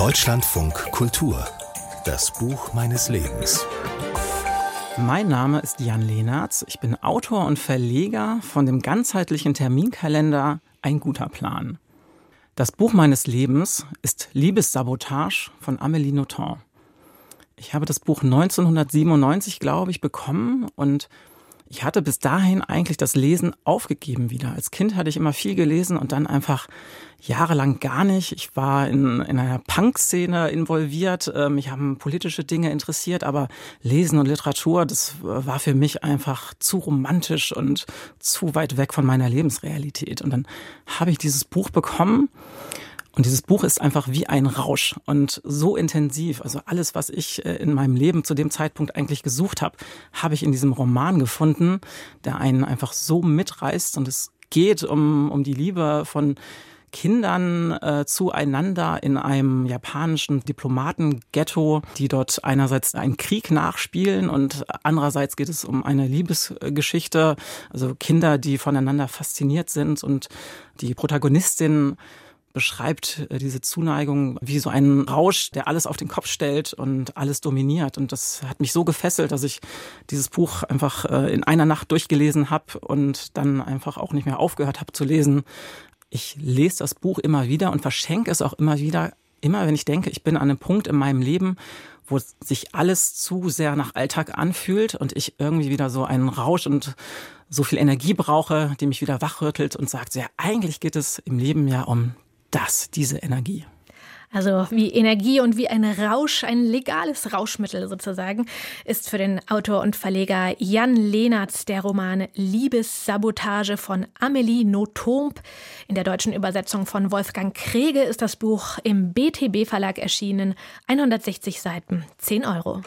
Deutschlandfunk Kultur. Das Buch meines Lebens. Mein Name ist Jan Lehnertz. Ich bin Autor und Verleger von dem ganzheitlichen Terminkalender Ein guter Plan. Das Buch meines Lebens ist Liebessabotage von Amélie Nothomb. Ich habe das Buch 1997, glaube ich, bekommen und ich hatte bis dahin eigentlich das Lesen aufgegeben wieder. Als Kind hatte ich immer viel gelesen und dann einfach jahrelang gar nicht. Ich war in, in einer Punk-Szene involviert. Ähm, mich haben politische Dinge interessiert, aber Lesen und Literatur, das war für mich einfach zu romantisch und zu weit weg von meiner Lebensrealität. Und dann habe ich dieses Buch bekommen und dieses Buch ist einfach wie ein Rausch und so intensiv. Also alles, was ich äh, in meinem Leben zu dem Zeitpunkt eigentlich gesucht habe, habe ich in diesem Roman gefunden, der einen einfach so mitreißt. Und es geht um, um die Liebe von Kindern äh, zueinander in einem japanischen Diplomatenghetto, die dort einerseits einen Krieg nachspielen und andererseits geht es um eine Liebesgeschichte, also Kinder, die voneinander fasziniert sind und die Protagonistin beschreibt äh, diese Zuneigung wie so einen Rausch, der alles auf den Kopf stellt und alles dominiert. Und das hat mich so gefesselt, dass ich dieses Buch einfach äh, in einer Nacht durchgelesen habe und dann einfach auch nicht mehr aufgehört habe zu lesen. Ich lese das Buch immer wieder und verschenke es auch immer wieder, immer wenn ich denke, ich bin an einem Punkt in meinem Leben, wo sich alles zu sehr nach Alltag anfühlt und ich irgendwie wieder so einen Rausch und so viel Energie brauche, die mich wieder wachrüttelt und sagt, ja, eigentlich geht es im Leben ja um das, diese Energie. Also wie Energie und wie ein Rausch, ein legales Rauschmittel sozusagen, ist für den Autor und Verleger Jan Lehnertz der Roman Liebessabotage von Amélie Nothomb. In der deutschen Übersetzung von Wolfgang Krege ist das Buch im BTB Verlag erschienen. 160 Seiten, 10 Euro.